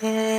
Yeah.